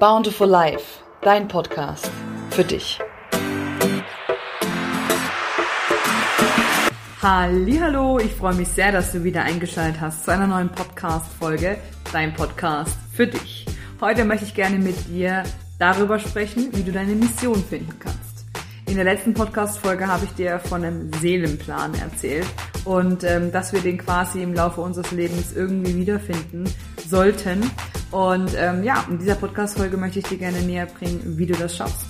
Bountiful Life, dein Podcast für dich. Hallo, ich freue mich sehr, dass du wieder eingeschaltet hast zu einer neuen Podcast-Folge, dein Podcast für dich. Heute möchte ich gerne mit dir darüber sprechen, wie du deine Mission finden kannst. In der letzten Podcast-Folge habe ich dir von einem Seelenplan erzählt und ähm, dass wir den quasi im Laufe unseres Lebens irgendwie wiederfinden sollten. Und ähm, ja, in dieser Podcast-Folge möchte ich dir gerne näher bringen, wie du das schaffst.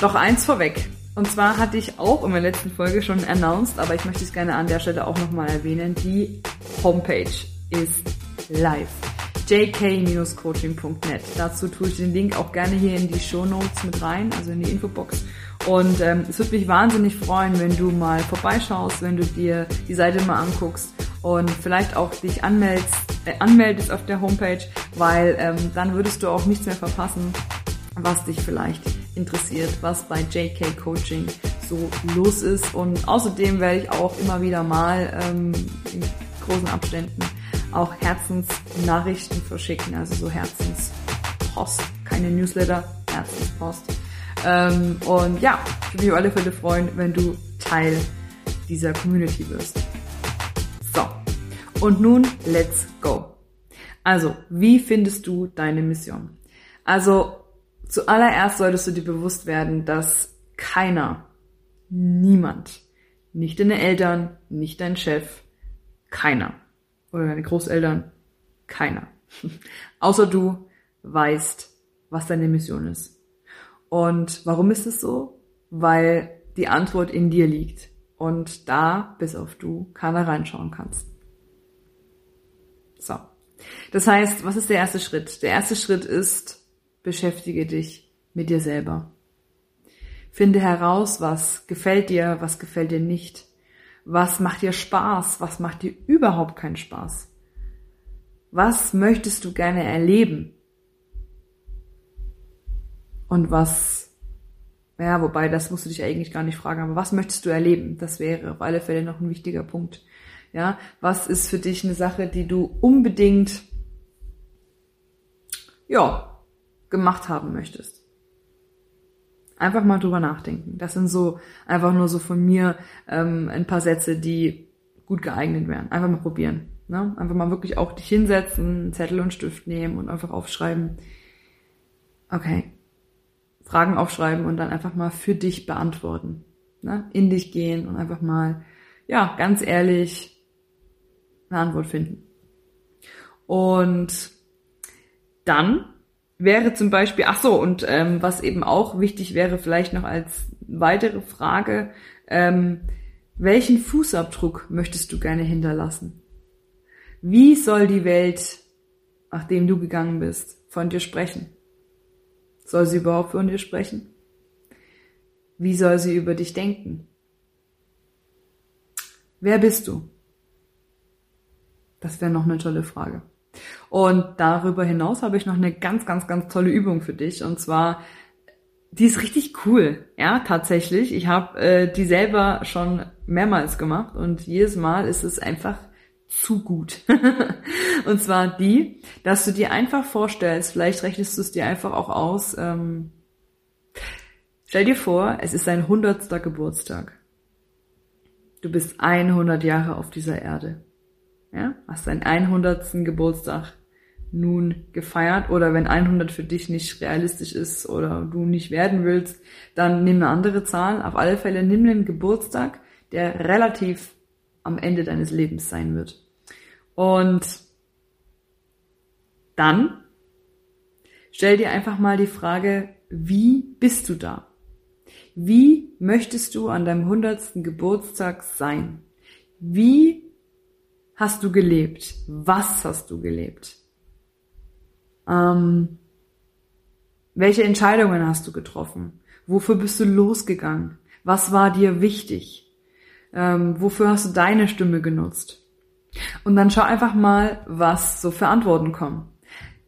Doch eins vorweg. Und zwar hatte ich auch in der letzten Folge schon announced, aber ich möchte es gerne an der Stelle auch nochmal erwähnen. Die Homepage ist live jk-coaching.net. Dazu tue ich den Link auch gerne hier in die Show Notes mit rein, also in die Infobox. Und ähm, es würde mich wahnsinnig freuen, wenn du mal vorbeischaust, wenn du dir die Seite mal anguckst und vielleicht auch dich anmeldest, anmeldest auf der Homepage, weil ähm, dann würdest du auch nichts mehr verpassen, was dich vielleicht interessiert, was bei JK Coaching so los ist. Und außerdem werde ich auch immer wieder mal ähm, in großen Abständen auch Herzensnachrichten verschicken, also so Herzenspost, keine Newsletter, Herzenspost. Ähm, und ja, ich würde mich auf alle Fälle freuen, wenn du Teil dieser Community wirst. Und nun let's go. Also, wie findest du deine Mission? Also, zuallererst solltest du dir bewusst werden, dass keiner, niemand, nicht deine Eltern, nicht dein Chef, keiner oder deine Großeltern, keiner. Außer du weißt, was deine Mission ist. Und warum ist es so? Weil die Antwort in dir liegt und da, bis auf du, keiner reinschauen kannst. So. Das heißt, was ist der erste Schritt? Der erste Schritt ist, beschäftige dich mit dir selber. Finde heraus, was gefällt dir, was gefällt dir nicht. Was macht dir Spaß? Was macht dir überhaupt keinen Spaß? Was möchtest du gerne erleben? Und was, ja, wobei, das musst du dich eigentlich gar nicht fragen, aber was möchtest du erleben? Das wäre auf alle Fälle noch ein wichtiger Punkt. Ja, was ist für dich eine Sache, die du unbedingt, ja, gemacht haben möchtest? Einfach mal drüber nachdenken. Das sind so einfach nur so von mir ähm, ein paar Sätze, die gut geeignet wären. Einfach mal probieren. Ne? Einfach mal wirklich auch dich hinsetzen, Zettel und Stift nehmen und einfach aufschreiben. Okay. Fragen aufschreiben und dann einfach mal für dich beantworten. Ne? In dich gehen und einfach mal, ja, ganz ehrlich eine Antwort finden. Und dann wäre zum Beispiel, ach so, und ähm, was eben auch wichtig wäre, vielleicht noch als weitere Frage, ähm, welchen Fußabdruck möchtest du gerne hinterlassen? Wie soll die Welt, nachdem du gegangen bist, von dir sprechen? Soll sie überhaupt von dir sprechen? Wie soll sie über dich denken? Wer bist du? Das wäre noch eine tolle Frage. Und darüber hinaus habe ich noch eine ganz, ganz, ganz tolle Übung für dich. Und zwar, die ist richtig cool. Ja, tatsächlich. Ich habe äh, die selber schon mehrmals gemacht und jedes Mal ist es einfach zu gut. und zwar die, dass du dir einfach vorstellst, vielleicht rechnest du es dir einfach auch aus, ähm, stell dir vor, es ist dein hundertster Geburtstag. Du bist 100 Jahre auf dieser Erde. Ja, hast deinen 100. Geburtstag nun gefeiert oder wenn 100 für dich nicht realistisch ist oder du nicht werden willst, dann nimm eine andere Zahl. Auf alle Fälle nimm einen Geburtstag, der relativ am Ende deines Lebens sein wird. Und dann stell dir einfach mal die Frage, wie bist du da? Wie möchtest du an deinem 100. Geburtstag sein? Wie hast du gelebt? Was hast du gelebt? Ähm, welche Entscheidungen hast du getroffen? Wofür bist du losgegangen? Was war dir wichtig? Ähm, wofür hast du deine Stimme genutzt? Und dann schau einfach mal, was so für Antworten kommen.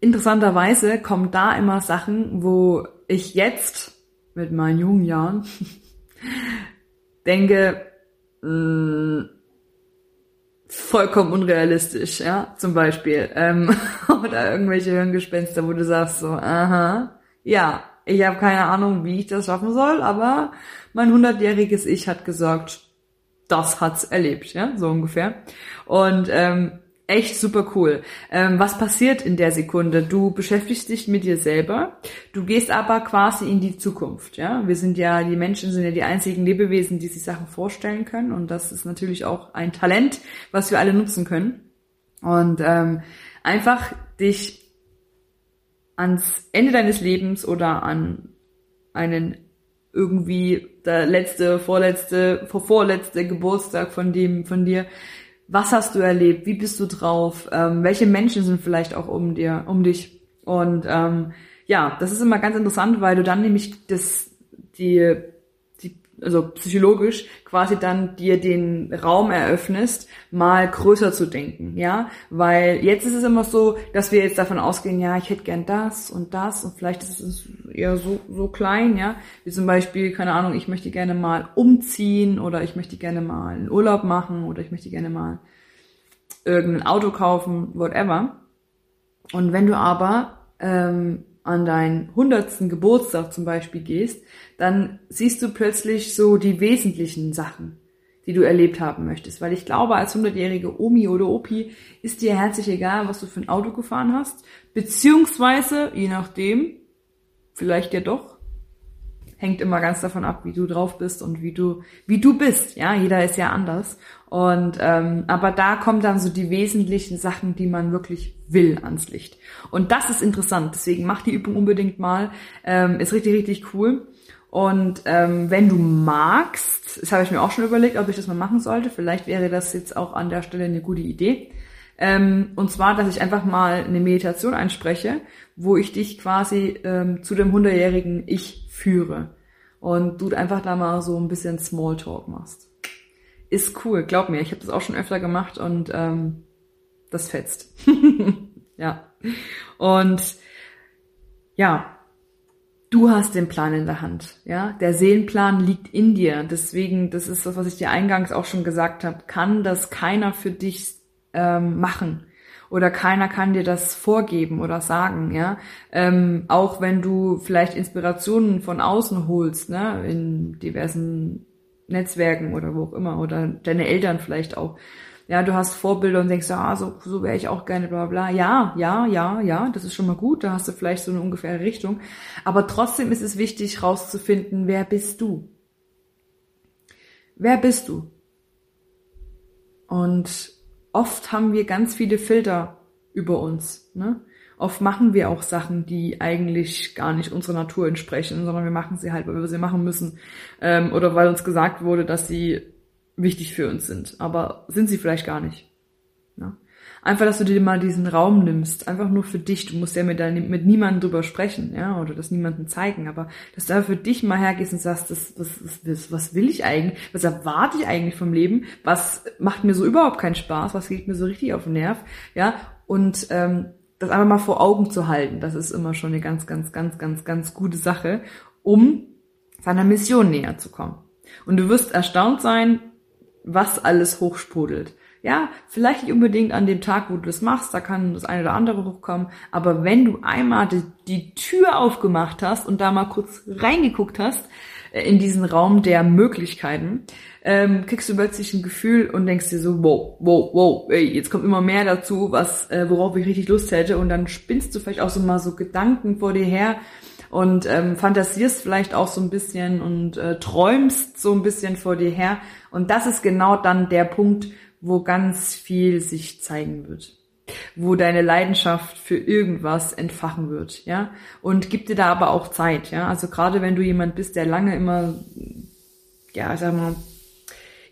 Interessanterweise kommen da immer Sachen, wo ich jetzt mit meinen jungen Jahren denke, mh, mm, vollkommen unrealistisch, ja, zum Beispiel. Ähm, oder irgendwelche Hirngespenster, wo du sagst so, aha, ja, ich habe keine Ahnung, wie ich das schaffen soll, aber mein hundertjähriges Ich hat gesagt, das hat's erlebt, ja, so ungefähr. Und ähm, echt super cool. Ähm, was passiert in der Sekunde? Du beschäftigst dich mit dir selber, du gehst aber quasi in die Zukunft. Ja, wir sind ja, die Menschen sind ja die einzigen Lebewesen, die sich Sachen vorstellen können und das ist natürlich auch ein Talent, was wir alle nutzen können. Und ähm, einfach dich ans Ende deines Lebens oder an einen irgendwie der letzte, vorletzte, vorvorletzte Geburtstag von dem, von dir was hast du erlebt, wie bist du drauf, ähm, welche Menschen sind vielleicht auch um dir, um dich. Und ähm, ja, das ist immer ganz interessant, weil du dann nämlich das, die also psychologisch quasi dann dir den Raum eröffnest, mal größer zu denken, ja, weil jetzt ist es immer so, dass wir jetzt davon ausgehen, ja, ich hätte gern das und das und vielleicht ist es eher so so klein, ja, wie zum Beispiel, keine Ahnung, ich möchte gerne mal umziehen oder ich möchte gerne mal einen Urlaub machen oder ich möchte gerne mal irgendein Auto kaufen, whatever. Und wenn du aber ähm, an deinen hundertsten Geburtstag zum Beispiel gehst, dann siehst du plötzlich so die wesentlichen Sachen, die du erlebt haben möchtest. Weil ich glaube, als hundertjährige Omi oder Opi ist dir herzlich egal, was du für ein Auto gefahren hast, beziehungsweise, je nachdem, vielleicht ja doch, hängt immer ganz davon ab, wie du drauf bist und wie du, wie du bist. Ja, jeder ist ja anders. Und ähm, aber da kommen dann so die wesentlichen Sachen, die man wirklich will ans Licht. Und das ist interessant. Deswegen mach die Übung unbedingt mal. Ähm, ist richtig, richtig cool. Und ähm, wenn du magst, das habe ich mir auch schon überlegt, ob ich das mal machen sollte. Vielleicht wäre das jetzt auch an der Stelle eine gute Idee. Ähm, und zwar, dass ich einfach mal eine Meditation einspreche, wo ich dich quasi ähm, zu dem hundertjährigen Ich führe. Und du einfach da mal so ein bisschen Smalltalk machst. Ist cool, glaub mir. Ich habe das auch schon öfter gemacht und ähm, das fetzt. ja. Und ja, du hast den Plan in der Hand. Ja, der Seelenplan liegt in dir. Deswegen, das ist das, was ich dir eingangs auch schon gesagt habe, kann das keiner für dich ähm, machen oder keiner kann dir das vorgeben oder sagen, ja. Ähm, auch wenn du vielleicht Inspirationen von außen holst, ne, in diversen Netzwerken oder wo auch immer oder deine Eltern vielleicht auch. Ja, du hast Vorbilder und denkst, ah, so, so wäre ich auch gerne, bla bla. Ja, ja, ja, ja, das ist schon mal gut, da hast du vielleicht so eine ungefähre Richtung. Aber trotzdem ist es wichtig, rauszufinden, wer bist du? Wer bist du? Und oft haben wir ganz viele Filter über uns. Ne? Oft machen wir auch Sachen, die eigentlich gar nicht unserer Natur entsprechen, sondern wir machen sie halt, weil wir sie machen müssen ähm, oder weil uns gesagt wurde, dass sie wichtig für uns sind. Aber sind sie vielleicht gar nicht. Einfach, dass du dir mal diesen Raum nimmst, einfach nur für dich. Du musst ja mit, dein, mit niemandem drüber sprechen, ja, oder das niemandem zeigen, aber dass du einfach für dich mal hergehst und sagst, das, das, das, was will ich eigentlich? Was erwarte ich eigentlich vom Leben? Was macht mir so überhaupt keinen Spaß? Was geht mir so richtig auf den Nerv? Ja, und ähm, das einfach mal vor Augen zu halten, das ist immer schon eine ganz, ganz, ganz, ganz, ganz gute Sache, um seiner Mission näher zu kommen. Und du wirst erstaunt sein, was alles hochsprudelt. Ja, vielleicht nicht unbedingt an dem Tag, wo du das machst, da kann das eine oder andere hochkommen, aber wenn du einmal die, die Tür aufgemacht hast und da mal kurz reingeguckt hast, äh, in diesen Raum der Möglichkeiten, ähm, kriegst du plötzlich ein Gefühl und denkst dir so, wow, wow, wow, ey, jetzt kommt immer mehr dazu, was, äh, worauf ich richtig Lust hätte. Und dann spinnst du vielleicht auch so mal so Gedanken vor dir her und ähm, fantasierst vielleicht auch so ein bisschen und äh, träumst so ein bisschen vor dir her. Und das ist genau dann der Punkt, wo ganz viel sich zeigen wird wo deine Leidenschaft für irgendwas entfachen wird, ja. Und gib dir da aber auch Zeit, ja. Also gerade wenn du jemand bist, der lange immer, ja, sag mal,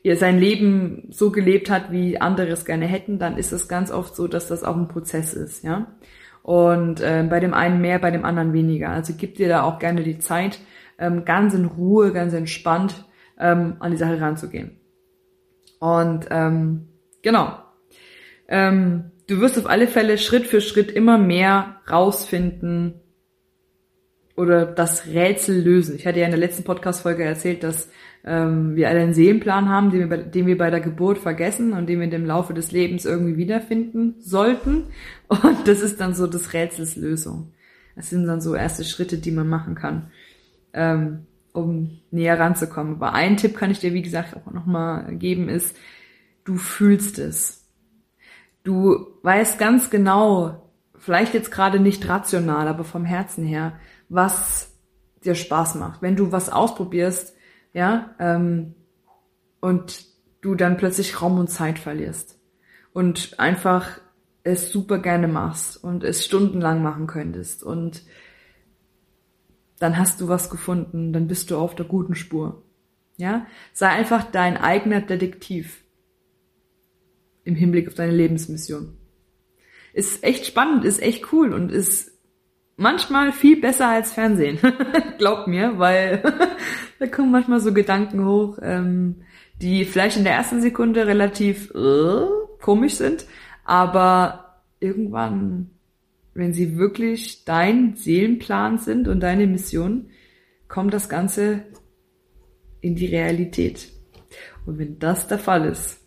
ihr sein Leben so gelebt hat, wie andere es gerne hätten, dann ist es ganz oft so, dass das auch ein Prozess ist, ja. Und äh, bei dem einen mehr, bei dem anderen weniger. Also gib dir da auch gerne die Zeit, ähm, ganz in Ruhe, ganz entspannt ähm, an die Sache ranzugehen. Und ähm, genau. Ähm, du wirst auf alle Fälle Schritt für Schritt immer mehr rausfinden oder das Rätsel lösen. Ich hatte ja in der letzten Podcast-Folge erzählt, dass ähm, wir alle einen Seelenplan haben, den wir, bei, den wir bei der Geburt vergessen und den wir im Laufe des Lebens irgendwie wiederfinden sollten. Und das ist dann so das Rätsels Lösung. Das sind dann so erste Schritte, die man machen kann, ähm, um näher ranzukommen. Aber ein Tipp kann ich dir, wie gesagt, auch nochmal geben, ist, du fühlst es. Du weißt ganz genau, vielleicht jetzt gerade nicht rational, aber vom Herzen her, was dir Spaß macht. Wenn du was ausprobierst, ja, ähm, und du dann plötzlich Raum und Zeit verlierst und einfach es super gerne machst und es stundenlang machen könntest und dann hast du was gefunden, dann bist du auf der guten Spur. Ja? Sei einfach dein eigener Detektiv im Hinblick auf deine Lebensmission. Ist echt spannend, ist echt cool und ist manchmal viel besser als Fernsehen. Glaub mir, weil da kommen manchmal so Gedanken hoch, ähm, die vielleicht in der ersten Sekunde relativ äh, komisch sind, aber irgendwann, wenn sie wirklich dein Seelenplan sind und deine Mission, kommt das Ganze in die Realität. Und wenn das der Fall ist,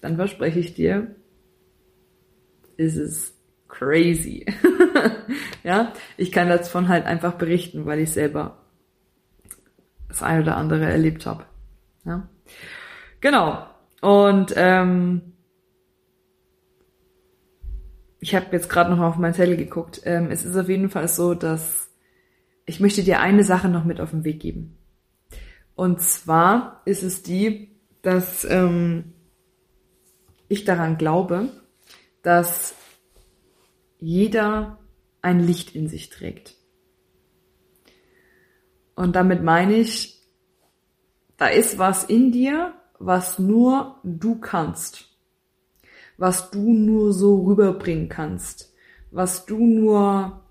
dann verspreche ich dir, ist es crazy. ja, ich kann davon halt einfach berichten, weil ich selber das eine oder andere erlebt habe. Ja, genau. Und ähm, ich habe jetzt gerade noch mal auf mein Zettel geguckt. Ähm, es ist auf jeden Fall so, dass ich möchte dir eine Sache noch mit auf den Weg geben. Und zwar ist es die, dass ähm, ich daran glaube, dass jeder ein Licht in sich trägt. Und damit meine ich, da ist was in dir, was nur du kannst was du nur so rüberbringen kannst, was du nur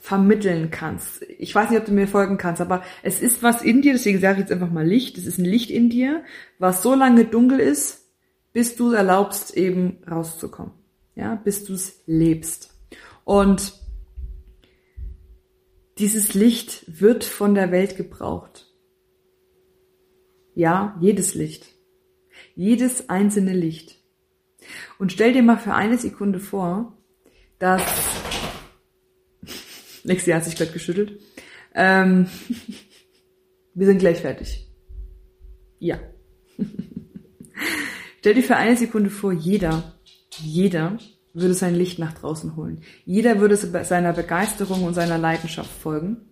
vermitteln kannst. Ich weiß nicht, ob du mir folgen kannst, aber es ist was in dir, deswegen sage ich jetzt einfach mal Licht. Es ist ein Licht in dir, was so lange dunkel ist, bis du erlaubst, eben rauszukommen. Ja, bis du es lebst. Und dieses Licht wird von der Welt gebraucht. Ja, jedes Licht. Jedes einzelne Licht. Und stell dir mal für eine Sekunde vor, dass Lexi hat sich gerade geschüttelt. Ähm, wir sind gleich fertig. Ja. stell dir für eine Sekunde vor, jeder, jeder würde sein Licht nach draußen holen. Jeder würde seiner Begeisterung und seiner Leidenschaft folgen.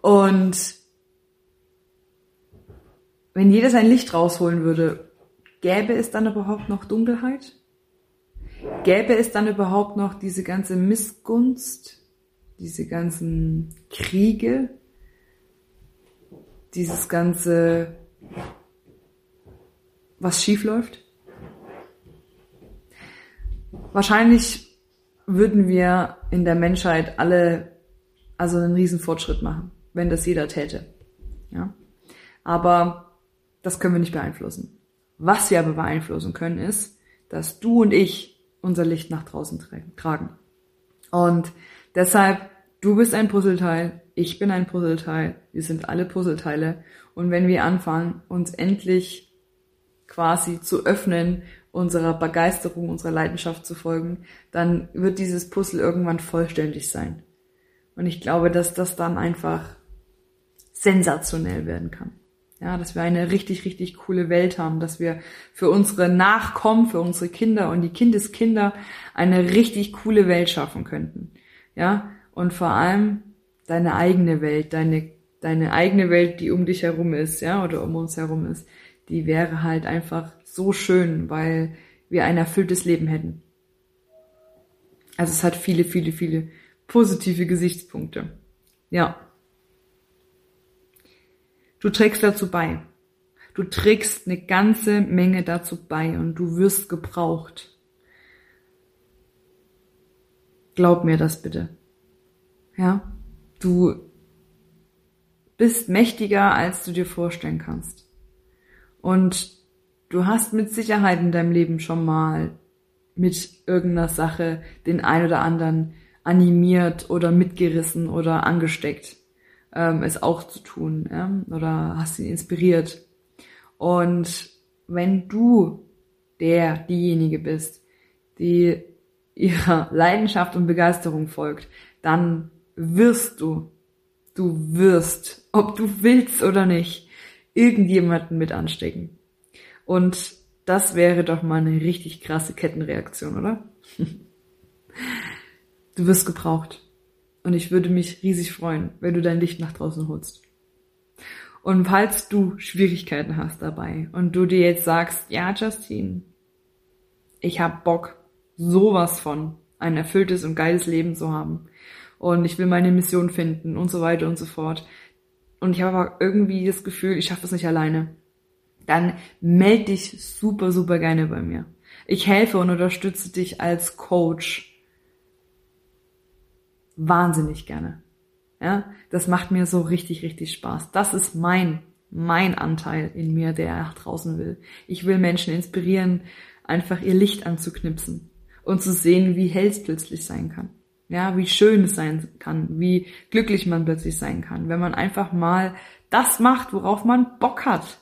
Und wenn jeder sein Licht rausholen würde, Gäbe es dann überhaupt noch Dunkelheit? Gäbe es dann überhaupt noch diese ganze Missgunst, diese ganzen Kriege, dieses ganze, was schief läuft? Wahrscheinlich würden wir in der Menschheit alle also einen riesen Fortschritt machen, wenn das jeder täte. Ja? Aber das können wir nicht beeinflussen. Was wir aber beeinflussen können, ist, dass du und ich unser Licht nach draußen tragen. Und deshalb, du bist ein Puzzleteil, ich bin ein Puzzleteil, wir sind alle Puzzleteile. Und wenn wir anfangen, uns endlich quasi zu öffnen, unserer Begeisterung, unserer Leidenschaft zu folgen, dann wird dieses Puzzle irgendwann vollständig sein. Und ich glaube, dass das dann einfach sensationell werden kann. Ja, dass wir eine richtig, richtig coole Welt haben, dass wir für unsere Nachkommen, für unsere Kinder und die Kindeskinder eine richtig coole Welt schaffen könnten. Ja, und vor allem deine eigene Welt, deine, deine eigene Welt, die um dich herum ist, ja, oder um uns herum ist, die wäre halt einfach so schön, weil wir ein erfülltes Leben hätten. Also es hat viele, viele, viele positive Gesichtspunkte. Ja. Du trägst dazu bei. Du trägst eine ganze Menge dazu bei und du wirst gebraucht. Glaub mir das bitte. Ja? Du bist mächtiger, als du dir vorstellen kannst. Und du hast mit Sicherheit in deinem Leben schon mal mit irgendeiner Sache den ein oder anderen animiert oder mitgerissen oder angesteckt ähm, es auch zu tun, ja? oder hast ihn inspiriert. Und wenn du der, diejenige bist, die ihrer Leidenschaft und Begeisterung folgt, dann wirst du, du wirst, ob du willst oder nicht, irgendjemanden mit anstecken. Und das wäre doch mal eine richtig krasse Kettenreaktion, oder? du wirst gebraucht. Und ich würde mich riesig freuen, wenn du dein Licht nach draußen holst. Und falls du Schwierigkeiten hast dabei und du dir jetzt sagst, ja, Justine, ich hab Bock, sowas von ein erfülltes und geiles Leben zu haben. Und ich will meine Mission finden und so weiter und so fort. Und ich habe aber irgendwie das Gefühl, ich schaffe das nicht alleine. Dann melde dich super, super gerne bei mir. Ich helfe und unterstütze dich als Coach. Wahnsinnig gerne. Ja, das macht mir so richtig, richtig Spaß. Das ist mein, mein Anteil in mir, der nach draußen will. Ich will Menschen inspirieren, einfach ihr Licht anzuknipsen und zu sehen, wie hell es plötzlich sein kann. Ja, wie schön es sein kann, wie glücklich man plötzlich sein kann, wenn man einfach mal das macht, worauf man Bock hat.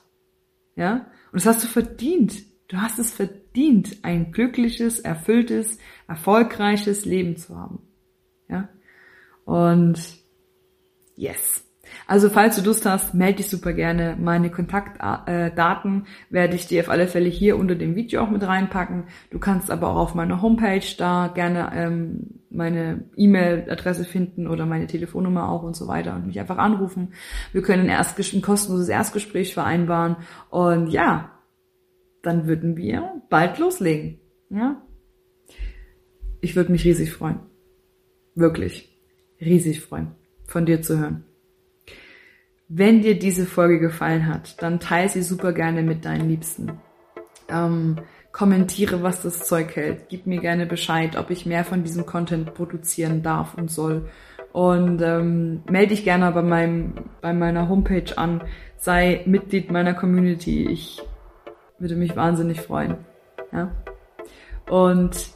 Ja? Und das hast du verdient. Du hast es verdient, ein glückliches, erfülltes, erfolgreiches Leben zu haben. Ja? Und yes. Also falls du Lust hast, melde dich super gerne. Meine Kontaktdaten werde ich dir auf alle Fälle hier unter dem Video auch mit reinpacken. Du kannst aber auch auf meiner Homepage da gerne ähm, meine E-Mail-Adresse finden oder meine Telefonnummer auch und so weiter und mich einfach anrufen. Wir können ein, ein kostenloses Erstgespräch vereinbaren und ja, dann würden wir bald loslegen. Ja? Ich würde mich riesig freuen. Wirklich. Riesig freuen, von dir zu hören. Wenn dir diese Folge gefallen hat, dann teile sie super gerne mit deinen Liebsten. Ähm, kommentiere, was das Zeug hält. Gib mir gerne Bescheid, ob ich mehr von diesem Content produzieren darf und soll. Und ähm, melde dich gerne bei, meinem, bei meiner Homepage an. Sei Mitglied meiner Community. Ich würde mich wahnsinnig freuen. Ja? Und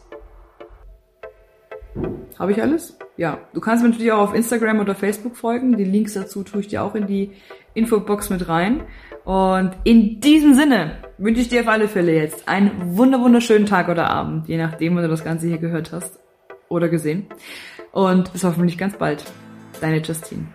habe ich alles? Ja. Du kannst mir natürlich auch auf Instagram oder Facebook folgen. Die Links dazu tue ich dir auch in die Infobox mit rein. Und in diesem Sinne wünsche ich dir auf alle Fälle jetzt einen wunder wunderschönen Tag oder Abend, je nachdem, wo du das Ganze hier gehört hast oder gesehen. Und bis hoffentlich ganz bald. Deine Justine.